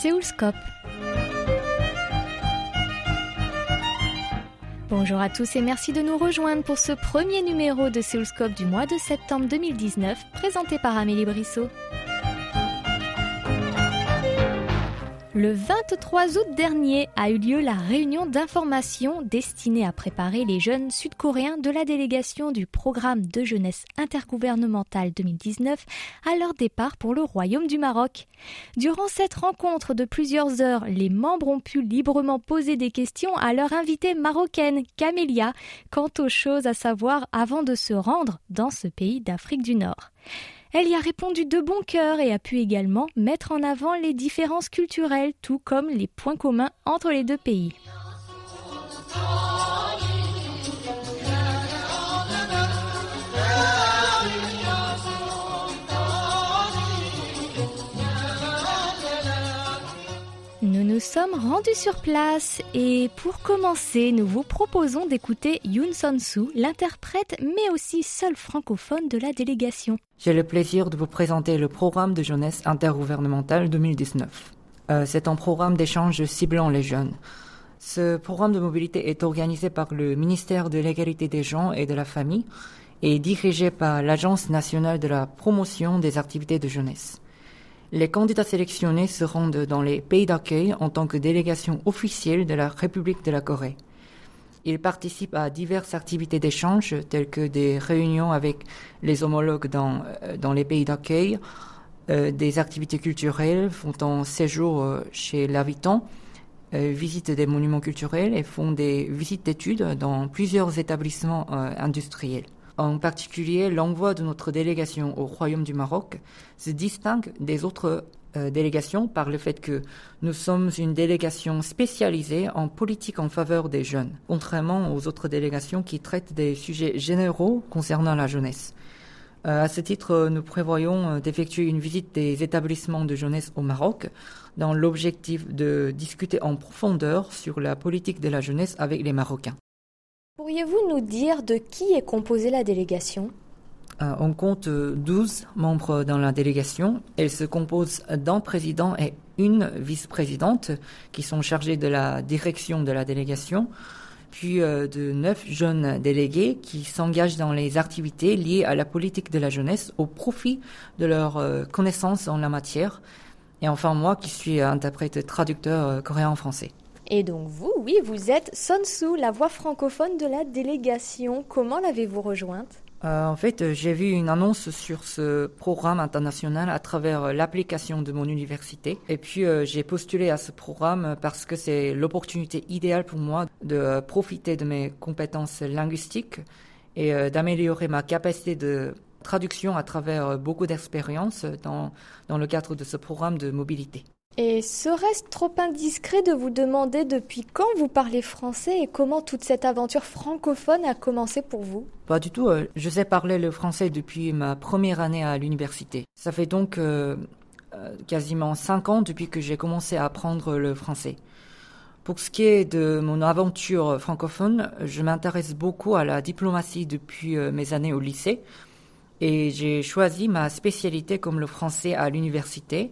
Séoulscope. Bonjour à tous et merci de nous rejoindre pour ce premier numéro de Séoulscope du mois de septembre 2019, présenté par Amélie Brissot. Le 23 août dernier a eu lieu la réunion d'information destinée à préparer les jeunes sud-coréens de la délégation du programme de jeunesse intergouvernemental 2019 à leur départ pour le Royaume du Maroc. Durant cette rencontre de plusieurs heures, les membres ont pu librement poser des questions à leur invitée marocaine, Camélia, quant aux choses à savoir avant de se rendre dans ce pays d'Afrique du Nord. Elle y a répondu de bon cœur et a pu également mettre en avant les différences culturelles, tout comme les points communs entre les deux pays. Nous sommes rendus sur place et pour commencer, nous vous proposons d'écouter Yoon Son-soo, l'interprète mais aussi seul francophone de la délégation. J'ai le plaisir de vous présenter le programme de jeunesse intergouvernemental 2019. Euh, c'est un programme d'échange ciblant les jeunes. Ce programme de mobilité est organisé par le ministère de l'égalité des gens et de la famille et dirigé par l'Agence nationale de la promotion des activités de jeunesse. Les candidats sélectionnés se rendent dans les pays d'accueil en tant que délégation officielle de la République de la Corée. Ils participent à diverses activités d'échange telles que des réunions avec les homologues dans, euh, dans les pays d'accueil, euh, des activités culturelles, font un séjour euh, chez l'habitant, visitent des monuments culturels et font des visites d'études dans plusieurs établissements industriels. En particulier, l'envoi de notre délégation au Royaume du Maroc se distingue des autres euh, délégations par le fait que nous sommes une délégation spécialisée en politique en faveur des jeunes, contrairement aux autres délégations qui traitent des sujets généraux concernant la jeunesse. Euh, à ce titre, nous prévoyons euh, d'effectuer une visite des établissements de jeunesse au Maroc dans l'objectif de discuter en profondeur sur la politique de la jeunesse avec les Marocains. Pourriez-vous nous dire de qui est composée la délégation? Euh, On compte 12 membres dans la délégation. Elle se compose d'un président et une vice-présidente qui sont chargés de la direction de la délégation, puis euh, de neuf jeunes délégués qui s'engagent dans les activités liées à la politique de la jeunesse au profit de leurs euh, connaissances en la matière. Et enfin moi qui suis interprète traducteur coréen-français. Et donc vous, oui, vous êtes Son Soo, la voix francophone de la délégation. Comment l'avez-vous rejointe? Euh, en fait, euh, j'ai vu une annonce sur ce programme international à travers euh, l'application de mon université. Et puis, j'ai postulé à ce programme parce que c'est l'opportunité idéale pour moi de profiter de mes compétences linguistiques et d'améliorer ma capacité de traduction à travers beaucoup d'expériences dans, dans le cadre de ce programme de mobilité. Et serait-ce trop indiscret de vous demander depuis quand vous parlez français et comment toute cette aventure francophone a commencé pour vous? Pas du tout. Euh, je sais parler le français depuis ma première année à l'université. Ça fait donc euh, euh, quasiment cinq ans depuis que j'ai commencé à apprendre le français. Pour ce qui est de mon aventure francophone, je m'intéresse beaucoup à la diplomatie depuis mes années au lycée et j'ai choisi ma spécialité comme le français à l'université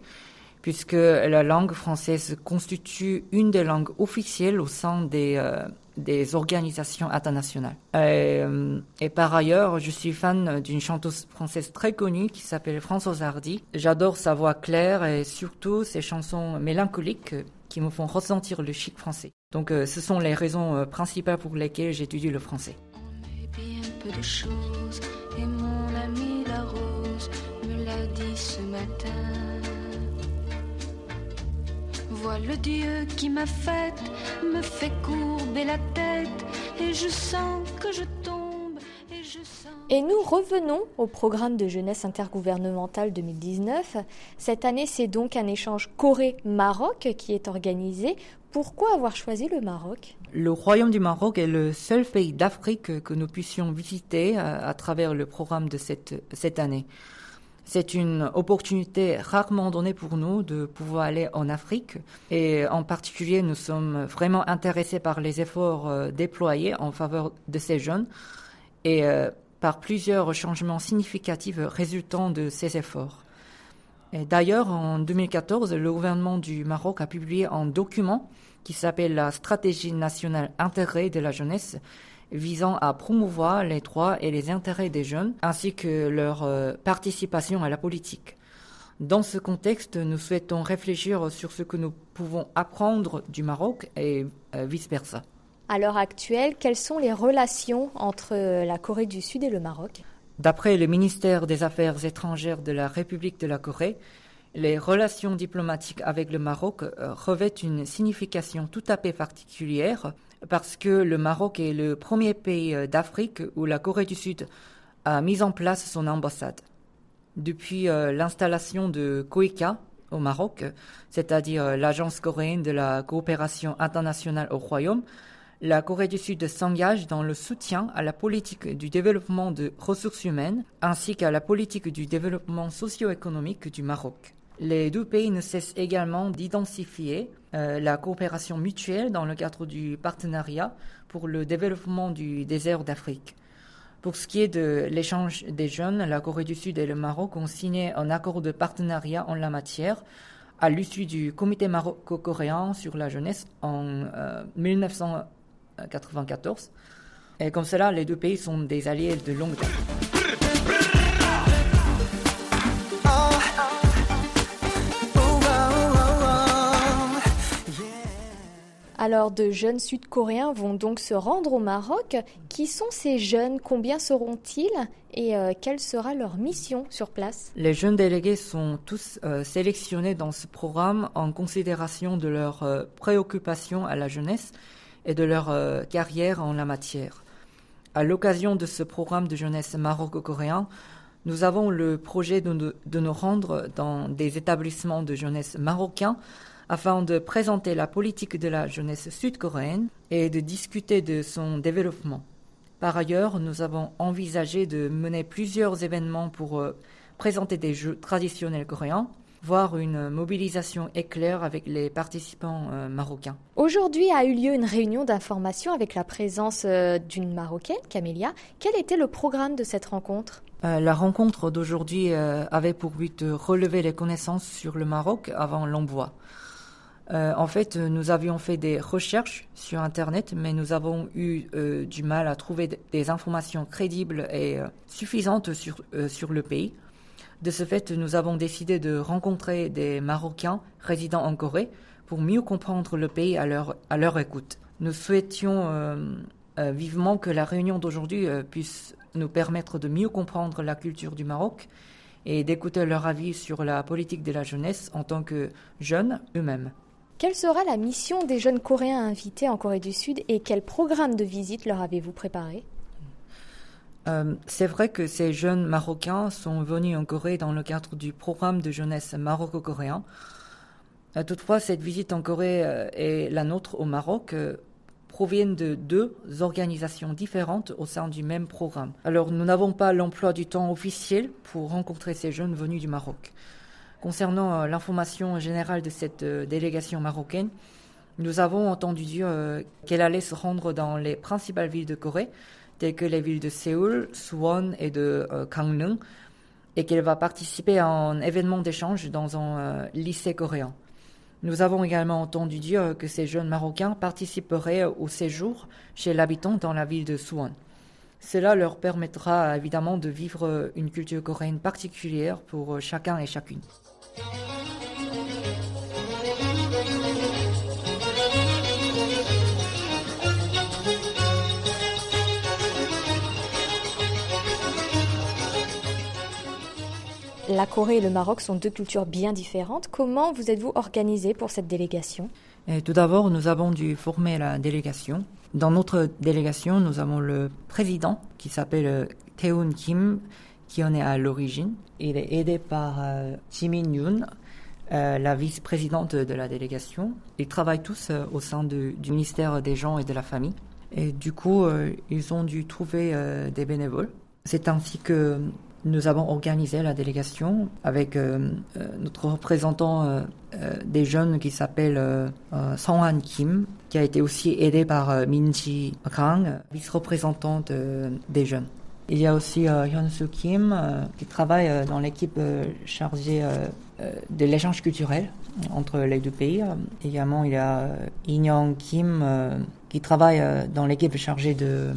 puisque la langue française constitue une des langues officielles au sein des, euh, des organisations internationales. Euh, et, par ailleurs, je suis fan d'une chanteuse française très connue qui s'appelle Françoise Hardy. J'adore sa voix claire et surtout ses chansons mélancoliques qui me font ressentir le chic français. Donc euh, ce sont les raisons principales pour lesquelles j'étudie le français. On peu de choses et mon ami la rose me l'a dit ce matin le Dieu qui m'a faite, me fait courber la tête, et je sens que je tombe, et je sens... Et nous revenons au programme de jeunesse intergouvernementale 2019. Cette année, c'est donc un échange Corée-Maroc qui est organisé. Pourquoi avoir choisi le Maroc? Le Royaume du Maroc est le seul pays d'Afrique que nous puissions visiter à, à travers le programme de cette, cette année. C'est une opportunité rarement donnée pour nous de pouvoir aller en Afrique et en particulier nous sommes vraiment intéressés par les efforts euh, déployés en faveur de ces jeunes et euh, par plusieurs changements significatifs résultant de ces efforts. D'ailleurs, en 2014, le gouvernement du Maroc a publié un document qui s'appelle la Stratégie nationale intégrée de la jeunesse visant à promouvoir les droits et les intérêts des jeunes ainsi que leur euh, participation à la politique. Dans ce contexte, nous souhaitons réfléchir sur ce que nous pouvons apprendre du Maroc et euh, vice-versa. À l'heure actuelle, quelles sont les relations entre euh, la Corée du Sud et le Maroc? D'après le ministère des Affaires étrangères de la République de la Corée, les relations diplomatiques avec le Maroc revêtent une signification tout à fait particulière parce que le Maroc est le premier pays euh, d'Afrique où la Corée du Sud a mis en place son ambassade. Depuis euh, l'installation de COICA au Maroc, c'est-à-dire euh, l'Agence coréenne de la coopération internationale au Royaume, la Corée du Sud s'engage dans le soutien à la politique du développement de ressources humaines ainsi qu'à la politique du développement socio-économique du Maroc. Les deux pays ne cessent également d'identifier euh, la coopération mutuelle dans le cadre du partenariat pour le développement du désert d'Afrique. Pour ce qui est de l'échange des jeunes, la Corée du Sud et le Maroc ont signé un accord de partenariat en la matière à l'issue du comité maroco-coréen sur la jeunesse en 1994. Euh, et comme cela, les deux pays sont des alliés de longue date. Alors, de jeunes Sud-Coréens vont donc se rendre au Maroc. Qui sont ces jeunes? Combien seront-ils? Et euh, quelle sera leur mission sur place? Les jeunes délégués sont tous euh, sélectionnés dans ce programme en considération de leur euh, préoccupation à la jeunesse et de leur carrière en la matière. À l'occasion de ce programme de jeunesse maroco-coréen, nous avons le projet de, de nous rendre dans des établissements de jeunesse marocains afin de présenter la politique de la jeunesse sud-coréenne et de discuter de son développement. Par ailleurs, nous avons envisagé de mener plusieurs événements pour euh, présenter des jeux traditionnels coréens, voire une mobilisation éclair avec les participants euh, marocains. Aujourd'hui a eu lieu une réunion d'information avec la présence euh, d'une Marocaine, Camélia. Quel était le programme de cette rencontre? La rencontre d'aujourd'hui avait pour but de relever les connaissances sur le Maroc avant l'envoi. Euh, en fait, nous avions fait des recherches sur Internet, mais nous avons eu euh, du mal à trouver des informations crédibles et euh, suffisantes sur, le pays. De ce fait, nous avons décidé de rencontrer des Marocains résidant en Corée pour mieux comprendre le pays à leur, à leur écoute. Nous souhaitions vivement que la réunion d'aujourd'hui puisse nous permettre de mieux comprendre la culture du Maroc et d'écouter leur avis sur la politique de la jeunesse en tant que jeunes eux-mêmes. Quelle sera la mission des jeunes Coréens invités en Corée du Sud et quel programme de visite leur avez-vous préparé? Euh, c'est vrai que ces jeunes Marocains sont venus en Corée dans le cadre du programme de jeunesse maroco-coréen. Euh, toutefois, cette visite en Corée euh, et la nôtre au Maroc proviennent de deux organisations différentes au sein du même programme. Alors, nous n'avons pas l'emploi du temps officiel pour rencontrer ces jeunes venus du Maroc. Concernant euh, l'information générale de cette euh, délégation marocaine, nous avons entendu dire euh, qu'elle allait se rendre dans les principales villes de Corée, telles que les villes de Séoul, Suwon et de Gangneung, et qu'elle va participer à un événement d'échange dans un lycée coréen. Nous avons également entendu dire que ces jeunes Marocains participeraient au séjour chez l'habitant dans la ville de Suwon. Cela leur permettra évidemment de vivre une culture coréenne particulière pour chacun et chacune. La Corée et le Maroc sont deux cultures bien différentes. Comment vous êtes-vous organisé pour cette délégation Tout d'abord, nous avons dû former la délégation. Dans notre délégation, nous avons le président qui s'appelle Taeun Kim, qui en est à l'origine. Il est aidé par euh, Jimin Yoon, euh, la vice-présidente de la délégation. Ils travaillent tous euh, au sein du ministère des gens et de la famille. Et du coup, ils ont dû trouver des bénévoles. C'est ainsi que nous avons organisé la délégation avec notre représentant des jeunes qui s'appelle Song-han Kim, qui a été aussi aidé par Min Ji Kang, vice-représentante des jeunes. Il y a aussi Hyun Soo Kim qui travaille dans l'équipe chargée de l'échange culturel entre les deux pays. Également, il y a In Kim qui travaille dans l'équipe chargée de,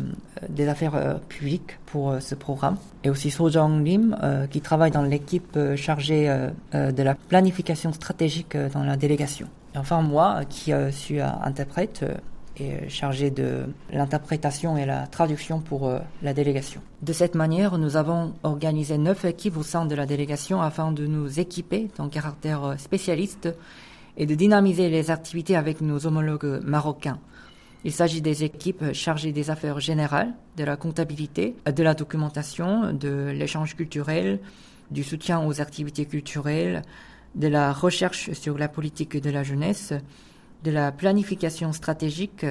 des affaires publiques pour ce programme. Et aussi So Jong Lim qui travaille dans l'équipe chargée de la planification stratégique dans la délégation. Et enfin, moi qui suis interprète, est chargé de l'interprétation et la traduction pour euh, la délégation. De cette manière, nous avons organisé neuf équipes au sein de la délégation afin de nous équiper d'un caractère euh, spécialiste et de dynamiser les activités avec nos homologues marocains. Il s'agit des équipes chargées des affaires générales, de la comptabilité, de la documentation, de l'échange culturel, du soutien aux activités culturelles, de la recherche sur la politique de la jeunesse, de la planification stratégique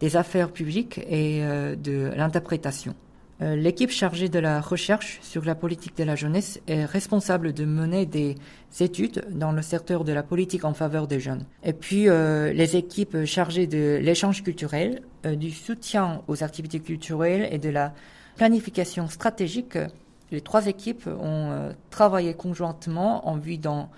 des affaires publiques et euh, de l'interprétation. Euh, l'équipe chargée de la recherche sur la politique de la jeunesse est responsable de mener des études dans le secteur de la politique en faveur des jeunes. Et puis euh, les équipes chargées de l'échange culturel, du soutien aux activités culturelles et de la planification stratégique, les trois équipes ont travaillé conjointement en vue d'un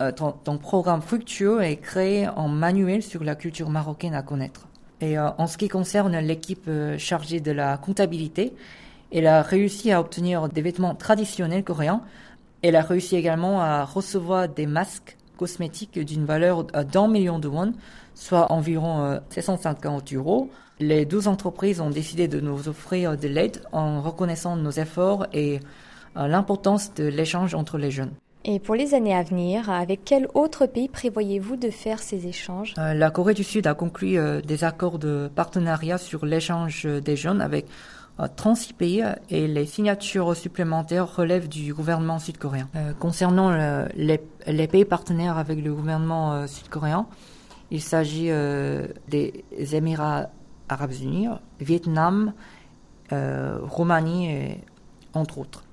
euh, ton, programme fructueux est créé en manuel sur la culture marocaine à connaître. Et euh, en ce qui concerne l'équipe euh, chargée de la comptabilité, elle a réussi à obtenir des vêtements traditionnels coréens. Elle a réussi également à recevoir des masques cosmétiques d'une valeur d'un million de won, soit environ 750 euros. Les douze entreprises ont décidé de nous offrir de l'aide en reconnaissant nos efforts et l'importance de l'échange entre les jeunes. Et pour les années à venir, avec quel autre pays prévoyez-vous de faire ces échanges? Euh, La Corée du Sud a conclu euh, des accords de partenariat sur l'échange des jeunes avec 36 euh, pays et les signatures supplémentaires relèvent du gouvernement sud-coréen. concernant les, les, pays partenaires avec le gouvernement sud-coréen, il s'agit des Émirats arabes unis, Vietnam, Roumanie, et, entre autres.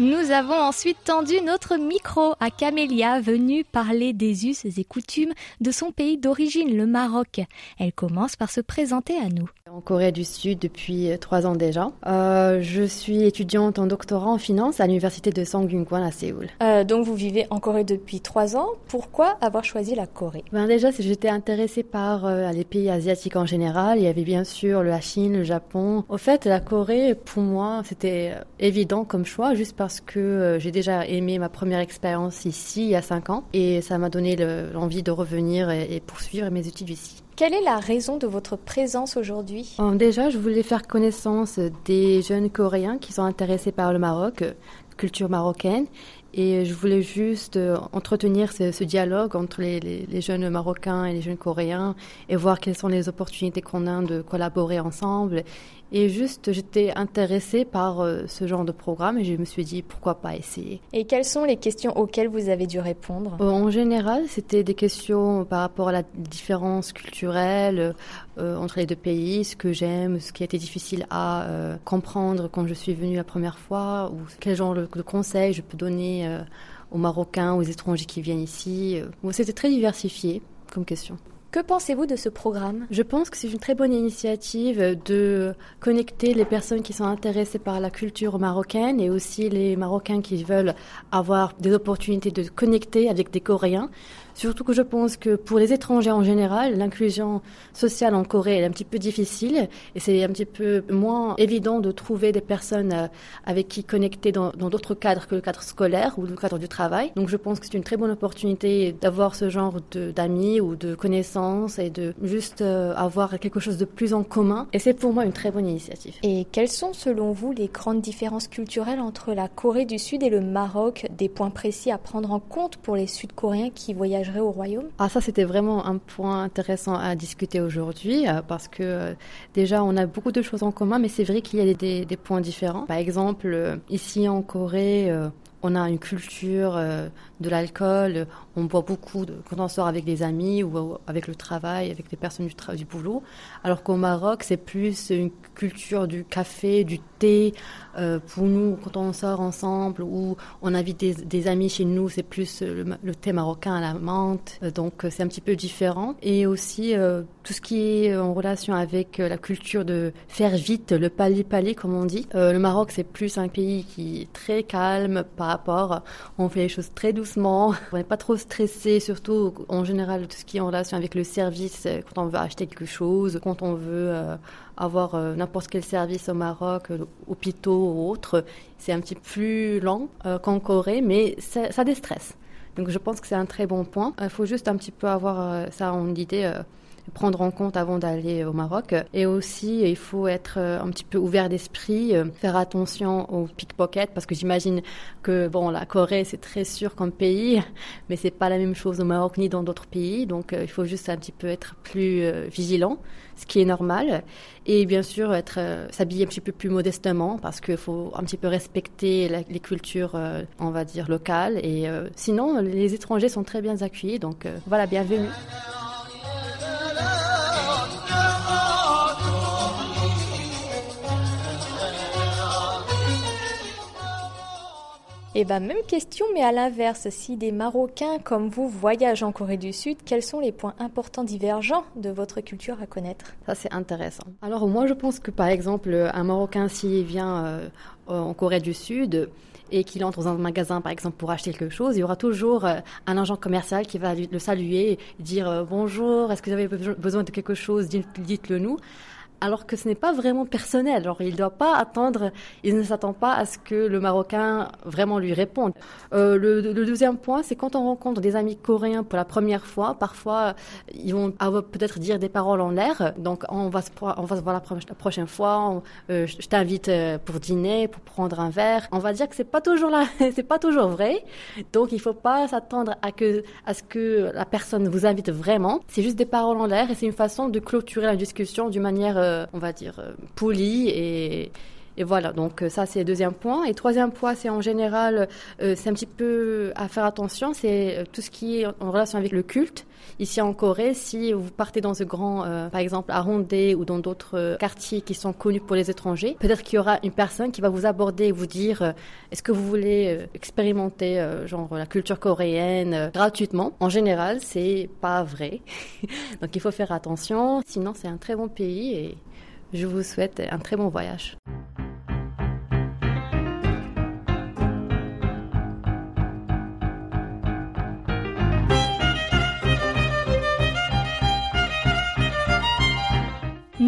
Nous avons ensuite tendu notre micro à Camélia, venue parler des us et coutumes de son pays d'origine, le Maroc. Elle commence par se présenter à nous. En Corée du Sud depuis euh, trois ans déjà. Euh, je suis étudiante en doctorat en finance à l'université de Sangyungkwan à Séoul. Euh, donc vous vivez en Corée depuis trois ans. Pourquoi avoir choisi la Corée? Ben Déjà, j'étais intéressée par les pays asiatiques en général. Il y avait bien sûr la Chine, le Japon. Au fait, la Corée, pour moi, c'était évident comme choix, juste parce que j'ai déjà aimé ma première expérience ici il y a cinq ans et ça m'a donné l'envie de revenir et, poursuivre mes études ici. Quelle est la raison de votre présence aujourd'hui? Euh, Déjà, je voulais faire connaissance des jeunes Coréens qui sont intéressés par le Maroc, culture marocaine, et je voulais juste euh, entretenir ce, dialogue entre les, jeunes Marocains et les jeunes Coréens et voir quelles sont les opportunités qu'on a de collaborer ensemble et juste, j'étais intéressée par euh, ce genre de programme et je me suis dit pourquoi pas essayer. Et quelles sont les questions auxquelles vous avez dû répondre? Euh, En général, c'était des questions par rapport à la différence culturelle euh, entre les deux pays, ce que j'aime, ce qui a été difficile à comprendre quand je suis venue la première fois, ou quel genre de, de conseils je peux donner aux Marocains, aux étrangers qui viennent ici. C'était très diversifié comme question. Que pensez-vous de ce programme? Je pense que c'est une très bonne initiative de connecter les personnes qui sont intéressées par la culture marocaine et aussi les Marocains qui veulent avoir des opportunités de connecter avec des Coréens Surtout que je pense que pour les étrangers en général, l'inclusion sociale en Corée est un petit peu difficile et c'est un petit peu moins évident de trouver des personnes euh, avec qui connecter dans d'autres cadres que le cadre scolaire ou le cadre du travail. Donc je pense que c'est une très bonne opportunité d'avoir ce genre d'amis ou de connaissances et de juste euh, avoir quelque chose de plus en commun. Et c'est pour moi une très bonne initiative. Et quelles sont selon vous les grandes différences culturelles entre la Corée du Sud et le Maroc? Des points précis à prendre en compte pour les Sud-Coréens qui voyagent au royaume Ah ça c'était vraiment un point intéressant à discuter aujourd'hui euh, parce que euh, déjà on a beaucoup de choses en commun mais c'est vrai qu'il y a des, points différents. Par exemple euh, ici en Corée on a une culture de l'alcool, on boit beaucoup quand on sort avec des amis ou avec le travail, avec des personnes du, du boulot. Alors qu'au Maroc, c'est plus une culture du café, du thé. Euh, pour nous, quand on sort ensemble ou on invite des, amis chez nous, c'est plus le, thé marocain à la menthe. Euh, donc c'est un petit peu différent. Et aussi euh, tout ce qui est en relation avec la culture de faire vite, le pali-pali comme on dit. le Maroc, c'est plus un pays qui est très calme par rapport. On fait les choses très doucement. On n'est pas trop stressé, surtout en général tout ce qui est en relation avec le service, euh, quand on veut acheter quelque chose, quand on veut euh, avoir euh, n'importe quel service au Maroc, hôpitaux ou autres, c'est un petit peu plus lent qu'en Corée, mais ça déstresse. Donc je pense que c'est un très bon point. Il faut juste un petit peu avoir ça en idée prendre en compte avant d'aller au Maroc. Et aussi, il faut être euh, un petit peu ouvert d'esprit, euh, faire attention aux pickpockets, parce que j'imagine que bon, la Corée c'est très sûr comme pays, mais c'est pas la même chose au Maroc ni dans d'autres pays. Donc, euh, il faut juste un petit peu être plus vigilant, ce qui est normal, et bien sûr être s'habiller un petit peu plus modestement, parce qu'il faut un petit peu respecter les cultures, on va dire locales. Et sinon, les étrangers sont très bien accueillis. Donc, voilà, bienvenue. Eh bien, même question, mais à l'inverse, si des Marocains comme vous voyagent en Corée du Sud, quels sont les points importants divergents de votre culture à connaître? Ça, c'est intéressant. Alors, moi, je pense que, par exemple, un Marocain, s'il vient euh, en Corée du Sud, et qu'il entre dans un magasin, par exemple, pour acheter quelque chose, il y aura toujours euh, un agent commercial qui va le saluer, dire euh, bonjour, est-ce que vous avez besoin de quelque chose, dites-le nous alors que ce n'est pas vraiment personnel. Alors il ne doit pas attendre, il ne s'attend pas à ce que le Marocain vraiment lui réponde. Euh, le, deuxième point, c'est quand on rencontre des amis coréens pour la première fois, parfois ils vont peut-être dire des paroles en l'air. Donc on va se, on va se voir la, prochaine fois. Euh, je t'invite euh, pour dîner, pour prendre un verre. On va dire que c'est pas toujours là, c'est pas toujours vrai. Donc il faut pas s'attendre à à ce que la personne vous invite vraiment. C'est juste des paroles en l'air et c'est une façon de clôturer la discussion d'une manière on va dire, euh, poli et, voilà, donc euh, ça c'est le deuxième point. Et troisième point, c'est en général, c'est un petit peu à faire attention, c'est tout ce qui est en relation avec le culte. Ici en Corée, si vous partez dans ce grand, par exemple à Hongdae ou dans d'autres quartiers qui sont connus pour les étrangers, peut-être qu'il y aura une personne qui va vous aborder et vous dire est-ce que vous voulez expérimenter genre la culture coréenne gratuitement? En général, c'est pas vrai. donc il faut faire attention, sinon c'est un très bon pays et je vous souhaite un très bon voyage.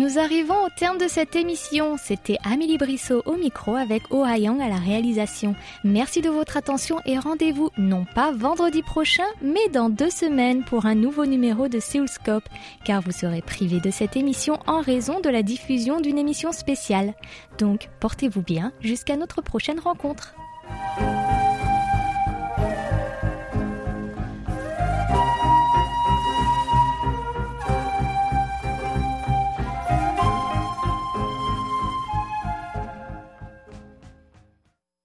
Nous arrivons au terme de cette émission. C'était Amélie Brissot au micro avec Oh Yang à la réalisation. Merci de votre attention et rendez-vous non pas vendredi prochain, mais dans deux semaines pour un nouveau numéro de Seoulscope, car vous serez privé de cette émission en raison de la diffusion d'une émission spéciale. Donc, portez-vous bien jusqu'à notre prochaine rencontre.